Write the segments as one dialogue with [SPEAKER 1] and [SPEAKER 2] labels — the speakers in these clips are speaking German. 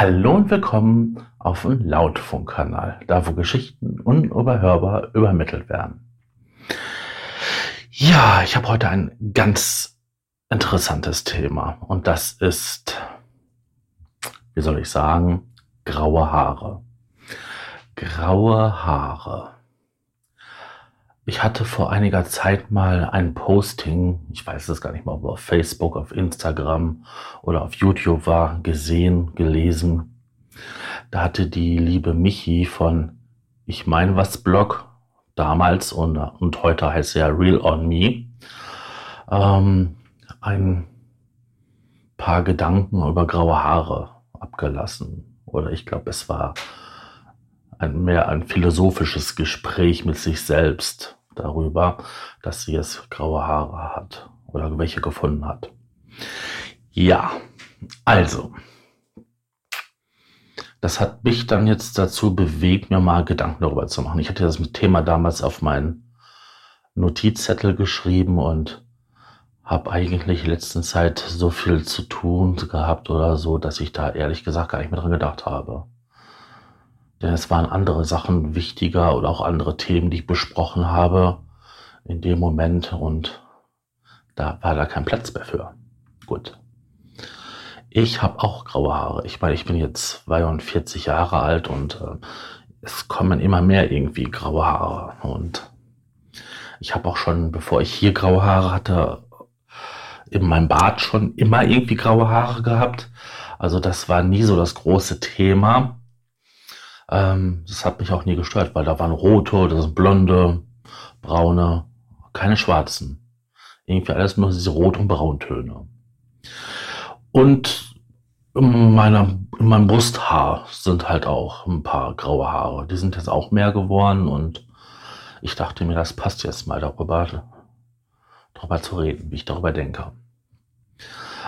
[SPEAKER 1] Hallo und willkommen auf dem Lautfunkkanal, da wo Geschichten unüberhörbar übermittelt werden. Ja, ich habe heute ein ganz interessantes Thema und das ist, wie soll ich sagen, graue Haare. Graue Haare. Ich hatte vor einiger Zeit mal ein Posting, ich weiß es gar nicht mal, ob auf Facebook, auf Instagram oder auf YouTube war, gesehen, gelesen. Da hatte die liebe Michi von Ich mein was Blog damals und, und heute heißt er Real on Me ähm, ein paar Gedanken über graue Haare abgelassen. Oder ich glaube, es war ein, mehr ein philosophisches Gespräch mit sich selbst darüber, dass sie jetzt graue Haare hat oder welche gefunden hat. Ja, also, das hat mich dann jetzt dazu bewegt, mir mal Gedanken darüber zu machen. Ich hatte das Thema damals auf meinen Notizzettel geschrieben und habe eigentlich in letzter Zeit so viel zu tun gehabt oder so, dass ich da ehrlich gesagt gar nicht mehr dran gedacht habe. Denn es waren andere Sachen wichtiger oder auch andere Themen, die ich besprochen habe in dem Moment und da war da kein Platz mehr für. Gut. Ich habe auch graue Haare. Ich meine, ich bin jetzt 42 Jahre alt und äh, es kommen immer mehr irgendwie graue Haare. Und ich habe auch schon, bevor ich hier graue Haare hatte, in meinem Bart schon immer irgendwie graue Haare gehabt. Also das war nie so das große Thema. Ähm, das hat mich auch nie gestört, weil da waren rote, das sind blonde, braune, keine schwarzen. Irgendwie alles nur diese Rot- und Brauntöne. Und in, meiner, in meinem Brusthaar sind halt auch ein paar graue Haare. Die sind jetzt auch mehr geworden und ich dachte mir, das passt jetzt mal darüber, darüber zu reden, wie ich darüber denke.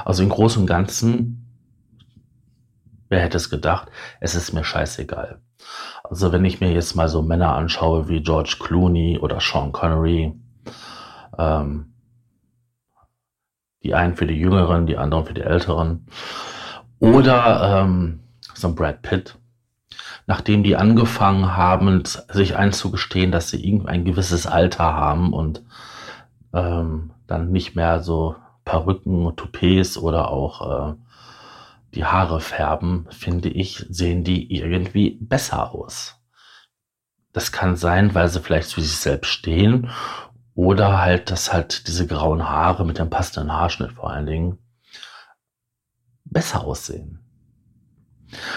[SPEAKER 1] Also im Großen und Ganzen Wer hätte es gedacht? Es ist mir scheißegal. Also wenn ich mir jetzt mal so Männer anschaue wie George Clooney oder Sean Connery, ähm, die einen für die Jüngeren, die anderen für die Älteren, oder ähm, so ein Brad Pitt, nachdem die angefangen haben, sich einzugestehen, dass sie ein gewisses Alter haben und ähm, dann nicht mehr so Perücken, Toupets oder auch äh, die Haare färben, finde ich, sehen die irgendwie besser aus. Das kann sein, weil sie vielleicht zu sich selbst stehen oder halt, dass halt diese grauen Haare mit dem passenden Haarschnitt vor allen Dingen besser aussehen.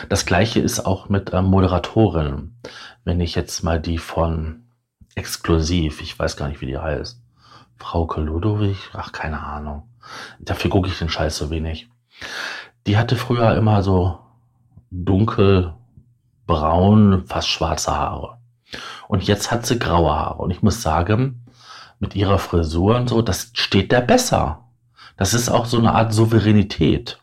[SPEAKER 1] Das gleiche ist auch mit ähm, Moderatorinnen. Wenn ich jetzt mal die von Exklusiv, ich weiß gar nicht, wie die heißt, Frauke Ludowig, ach, keine Ahnung. Dafür gucke ich den Scheiß so wenig. Die hatte früher immer so dunkelbraun, fast schwarze Haare. Und jetzt hat sie graue Haare. Und ich muss sagen, mit ihrer Frisur und so, das steht der besser. Das ist auch so eine Art Souveränität.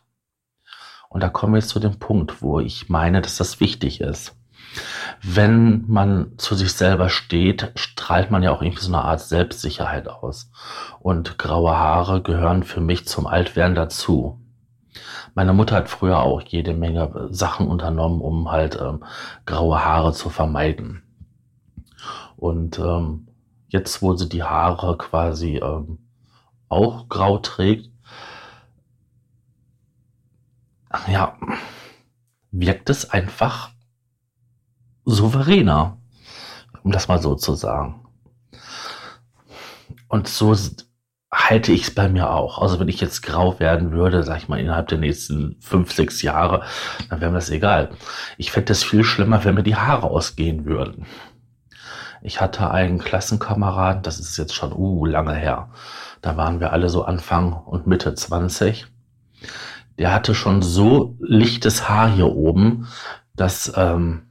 [SPEAKER 1] Und da kommen wir jetzt zu dem Punkt, wo ich meine, dass das wichtig ist. Wenn man zu sich selber steht, strahlt man ja auch irgendwie so eine Art Selbstsicherheit aus. Und graue Haare gehören für mich zum Altwerden dazu. Meine Mutter hat früher auch jede Menge Sachen unternommen, um halt ähm, graue Haare zu vermeiden. Und ähm, jetzt, wo sie die Haare quasi ähm, auch grau trägt, ja, wirkt es einfach souveräner, um das mal so zu sagen. Und so halte ich es bei mir auch. Also wenn ich jetzt grau werden würde, sag ich mal, innerhalb der nächsten fünf, sechs Jahre, dann wäre mir das egal. Ich fände es viel schlimmer, wenn mir die Haare ausgehen würden. Ich hatte einen Klassenkameraden, das ist jetzt schon uh, lange her. Da waren wir alle so Anfang und Mitte 20. Der hatte schon so lichtes Haar hier oben, dass ähm,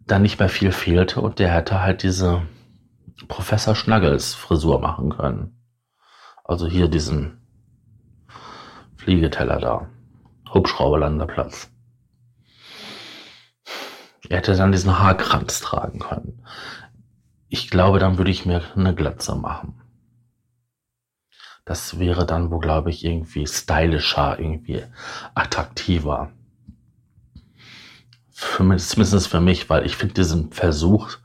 [SPEAKER 1] da nicht mehr viel fehlte und der hatte halt diese Professor Schnaggels Frisur machen können. Also hier diesen Fliegeteller da. Hubschrauberlanderplatz. Er hätte dann diesen Haarkranz tragen können. Ich glaube, dann würde ich mir eine Glatze machen. Das wäre dann wo, glaube ich, irgendwie stylischer, irgendwie attraktiver. Für mich, zumindest für mich, weil ich finde diesen Versuch,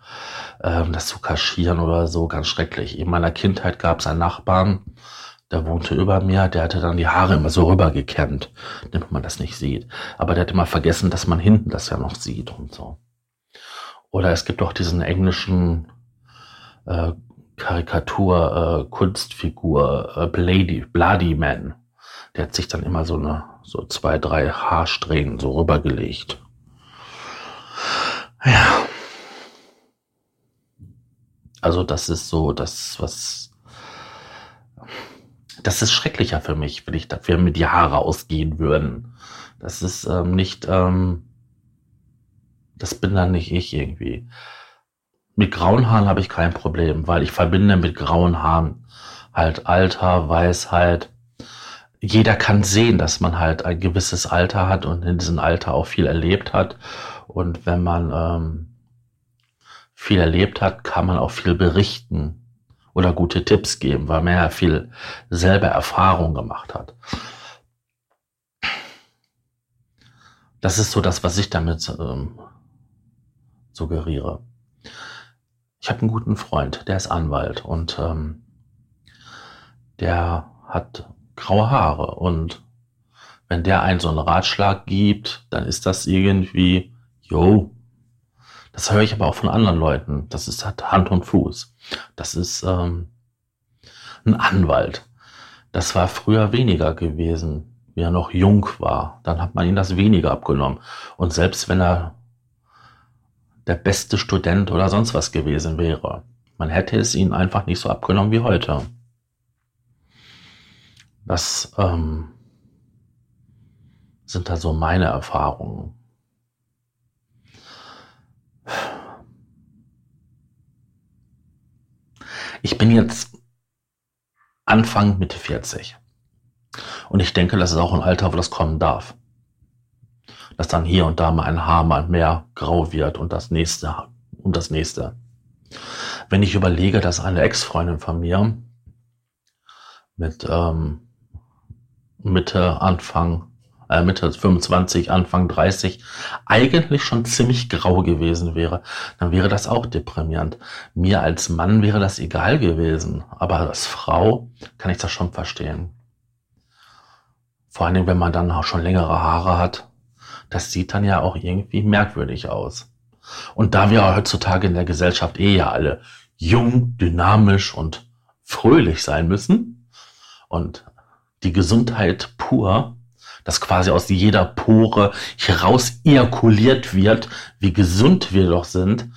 [SPEAKER 1] ähm, das zu kaschieren oder so ganz schrecklich. In meiner Kindheit gab es einen Nachbarn, der wohnte über mir, der hatte dann die Haare immer so rübergekämmt, damit man das nicht sieht. Aber der hat immer vergessen, dass man hinten das ja noch sieht und so. Oder es gibt auch diesen englischen äh, Karikatur, äh, Kunstfigur, äh, Bloody, Bloody Man. Der hat sich dann immer so eine, so zwei, drei Haarsträhnen so rübergelegt. Ja. Also das ist so das, was das ist schrecklicher für mich, wenn ich dafür mit die Haare ausgehen würden. Das ist ähm, nicht, ähm, das bin dann nicht ich irgendwie. Mit grauen Haaren habe ich kein Problem, weil ich verbinde mit grauen Haaren halt Alter, Weisheit. Jeder kann sehen, dass man halt ein gewisses Alter hat und in diesem Alter auch viel erlebt hat. Und wenn man ähm, viel erlebt hat, kann man auch viel berichten oder gute Tipps geben, weil man ja viel selber Erfahrung gemacht hat. Das ist so das, was ich damit ähm, suggeriere. Ich habe einen guten Freund, der ist Anwalt und ähm, der hat graue Haare und wenn der einen so einen Ratschlag gibt, dann ist das irgendwie, yo, das höre ich aber auch von anderen Leuten. Das ist hat Hand und Fuß. Das ist ähm, ein Anwalt. Das war früher weniger gewesen, wie er noch jung war. Dann hat man ihn das weniger abgenommen. Und selbst wenn er der beste Student oder sonst was gewesen wäre, man hätte es ihn einfach nicht so abgenommen wie heute. Das ähm, sind da so meine Erfahrungen. Ich bin jetzt Anfang Mitte 40. Und ich denke, das ist auch ein Alter, wo das kommen darf. Dass dann hier und da mal ein Haar mal mehr grau wird und das nächste und das nächste. Wenn ich überlege, dass eine Ex-Freundin von mir mit ähm, Mitte, Anfang Mitte 25, Anfang 30 eigentlich schon ziemlich grau gewesen wäre, dann wäre das auch deprimierend. Mir als Mann wäre das egal gewesen, aber als Frau kann ich das schon verstehen. Vor allen Dingen, wenn man dann auch schon längere Haare hat, das sieht dann ja auch irgendwie merkwürdig aus. Und da wir heutzutage in der Gesellschaft eh ja alle jung, dynamisch und fröhlich sein müssen und die Gesundheit pur, dass quasi aus jeder Pore heraus ejakuliert wird, wie gesund wir doch sind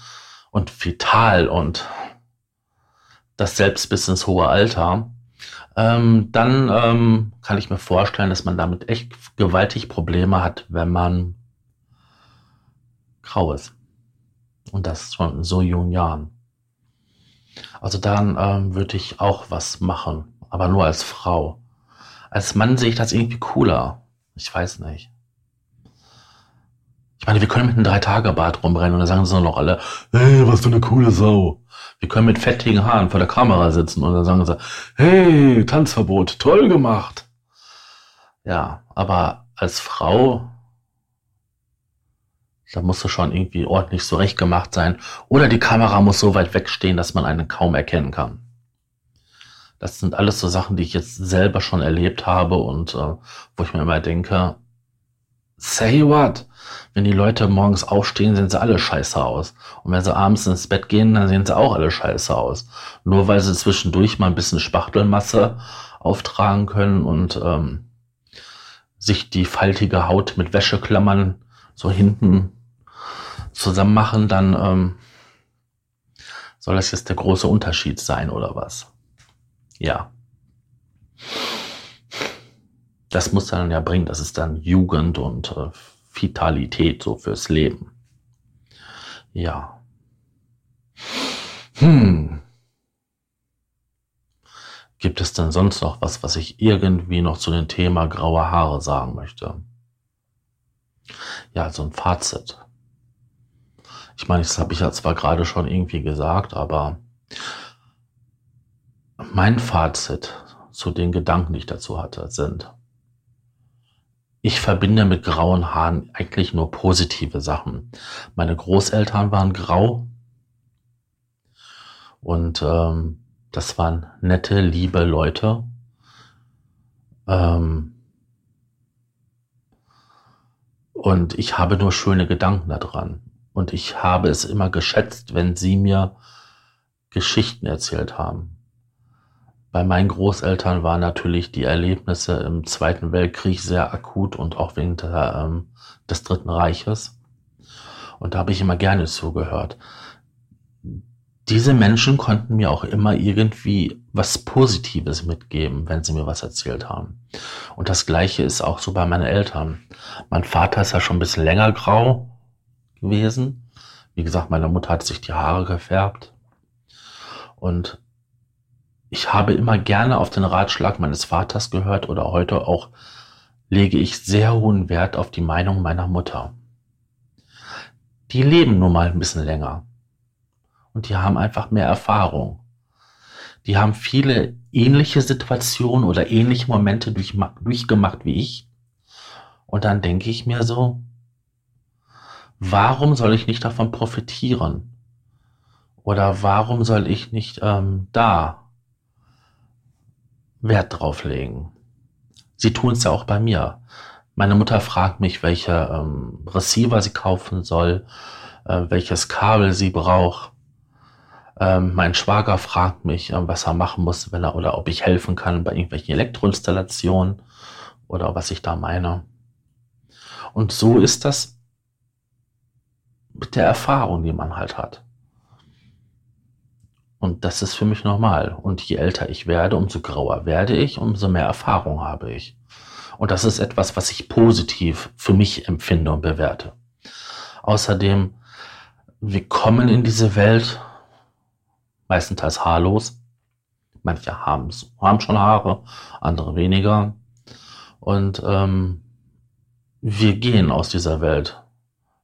[SPEAKER 1] und vital und das selbst bis ins hohe Alter, ähm, dann ähm, kann ich mir vorstellen, dass man damit echt gewaltig Probleme hat, wenn man grau ist. Und das schon in so jungen Jahren. Also dann ähm, würde ich auch was machen, aber nur als Frau. Als Mann sehe ich das irgendwie cooler. Ich weiß nicht. Ich meine, wir können mit einem Drei-Tage-Bart rumrennen und dann sagen sie noch alle, hey, was für eine coole Sau. Wir können mit fettigen Haaren vor der Kamera sitzen und dann sagen sie, hey, Tanzverbot, toll gemacht. Ja, aber als Frau, da musst du schon irgendwie ordentlich zurecht gemacht sein. Oder die Kamera muss so weit wegstehen, dass man einen kaum erkennen kann. Das sind alles so Sachen, die ich jetzt selber schon erlebt habe und äh, wo ich mir immer denke, say what? Wenn die Leute morgens aufstehen, sehen sie alle scheiße aus. Und wenn sie abends ins Bett gehen, dann sehen sie auch alle scheiße aus. Nur weil sie zwischendurch mal ein bisschen Spachtelmasse auftragen können und ähm, sich die faltige Haut mit Wäscheklammern so hinten zusammen machen, dann ähm, soll das jetzt der große Unterschied sein oder was? Ja. Das muss dann ja bringen, das ist dann Jugend und äh, Vitalität so fürs Leben. Ja. Hm. Gibt es denn sonst noch was, was ich irgendwie noch zu dem Thema graue Haare sagen möchte? Ja, so ein Fazit. Ich meine, das habe ich ja zwar gerade schon irgendwie gesagt, aber mein Fazit zu den Gedanken, die ich dazu hatte, sind. Ich verbinde mit grauen Haaren eigentlich nur positive Sachen. Meine Großeltern waren grau und ähm, das waren nette, liebe Leute. Ähm, und ich habe nur schöne Gedanken daran. Und ich habe es immer geschätzt, wenn sie mir Geschichten erzählt haben. Bei meinen Großeltern waren natürlich die Erlebnisse im Zweiten Weltkrieg sehr akut und auch wegen der, ähm, des Dritten Reiches. Und da habe ich immer gerne zugehört. Diese Menschen konnten mir auch immer irgendwie was Positives mitgeben, wenn sie mir was erzählt haben. Und das Gleiche ist auch so bei meinen Eltern. Mein Vater ist ja schon ein bisschen länger grau gewesen. Wie gesagt, meine Mutter hat sich die Haare gefärbt. Und ich habe immer gerne auf den Ratschlag meines Vaters gehört oder heute auch lege ich sehr hohen Wert auf die Meinung meiner Mutter. Die leben nun mal ein bisschen länger und die haben einfach mehr Erfahrung. Die haben viele ähnliche Situationen oder ähnliche Momente durchgemacht wie ich. Und dann denke ich mir so, warum soll ich nicht davon profitieren? Oder warum soll ich nicht ähm, da Wert drauf legen? Sie tun es ja auch bei mir. Meine Mutter fragt mich, welche ähm, Receiver sie kaufen soll, äh, welches Kabel sie braucht. Ähm, mein Schwager fragt mich, äh, was er machen muss, wenn er oder ob ich helfen kann bei irgendwelchen Elektroinstallationen oder was ich da meine. Und so ist das mit der Erfahrung, die man halt hat. Und das ist für mich normal. Und je älter ich werde, umso grauer werde ich, umso mehr Erfahrung habe ich. Und das ist etwas, was ich positiv für mich empfinde und bewerte. Außerdem, wir kommen in diese Welt meistenteils haarlos. Manche haben schon Haare, andere weniger. Und ähm, wir gehen aus dieser Welt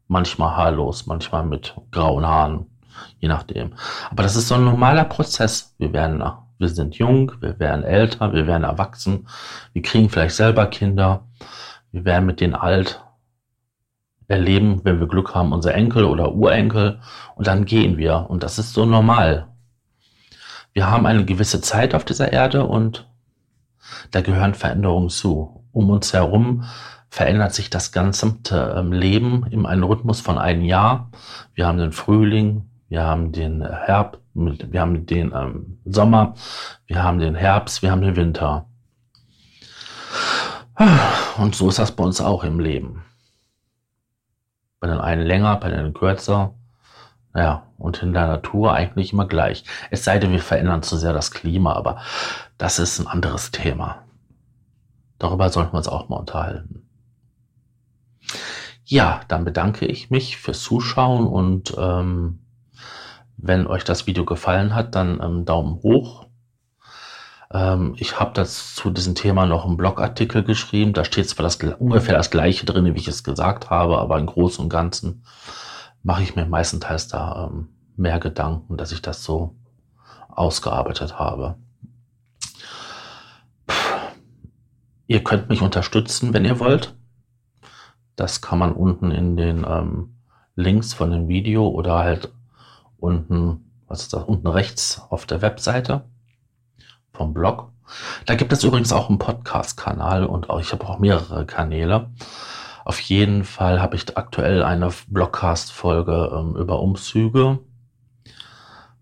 [SPEAKER 1] manchmal haarlos, manchmal mit grauen Haaren je nachdem. Aber das ist so ein normaler Prozess. Wir werden, wir sind jung, wir werden älter, wir werden erwachsen, wir kriegen vielleicht selber Kinder, wir werden mit denen alt, erleben, wenn wir Glück haben, unsere Enkel oder Urenkel und dann gehen wir und das ist so normal. Wir haben eine gewisse Zeit auf dieser Erde und da gehören Veränderungen zu. Um uns herum verändert sich das ganze ähm, Leben in einem Rhythmus von einem Jahr. Wir haben den Frühling, wir haben den Herbst, wir haben den ähm, Sommer, wir haben den Herbst, wir haben den Winter. Und so ist das bei uns auch im Leben. Bei den einen länger, bei den kürzer. Ja, und in der Natur eigentlich immer gleich. Es sei denn, wir verändern zu sehr das Klima, aber das ist ein anderes Thema. Darüber sollten wir uns auch mal unterhalten. Ja, dann bedanke ich mich fürs Zuschauen und ähm, wenn euch das Video gefallen hat, dann ähm, Daumen hoch. Ähm, ich habe das zu diesem Thema noch einen Blogartikel geschrieben. Da steht zwar das, ungefähr das gleiche drin, wie ich es gesagt habe, aber im Großen und Ganzen mache ich mir meistenteils da ähm, mehr Gedanken, dass ich das so ausgearbeitet habe. Ihr könnt mich unterstützen, wenn ihr wollt. Das kann man unten in den ähm, Links von dem Video oder halt unten, was ist das, unten rechts auf der Webseite vom Blog. Da gibt es übrigens auch einen Podcast-Kanal und auch, ich habe auch mehrere Kanäle. Auf jeden Fall habe ich aktuell eine Blogcast-Folge ähm, über Umzüge,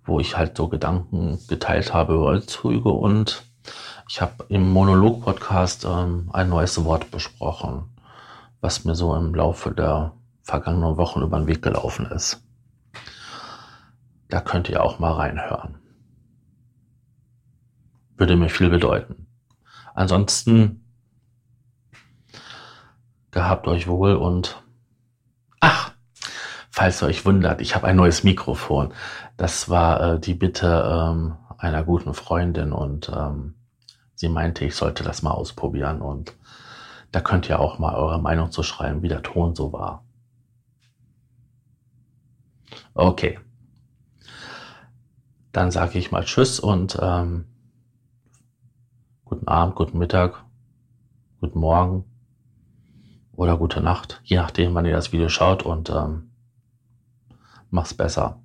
[SPEAKER 1] wo ich halt so Gedanken geteilt habe über Umzüge und ich habe im Monolog-Podcast ähm, ein neues Wort besprochen, was mir so im Laufe der vergangenen Wochen über den Weg gelaufen ist. Da könnt ihr auch mal reinhören. Würde mir viel bedeuten. Ansonsten gehabt euch wohl und ach, falls ihr euch wundert, ich habe ein neues Mikrofon. Das war äh, die Bitte ähm, einer guten Freundin und ähm, sie meinte, ich sollte das mal ausprobieren und da könnt ihr auch mal eure Meinung zu schreiben, wie der Ton so war. Okay dann sage ich mal Tschüss und ähm, guten Abend. Guten Mittag, guten Morgen oder gute Nacht, je nachdem, wann ihr das Video schaut und ähm, mach's besser.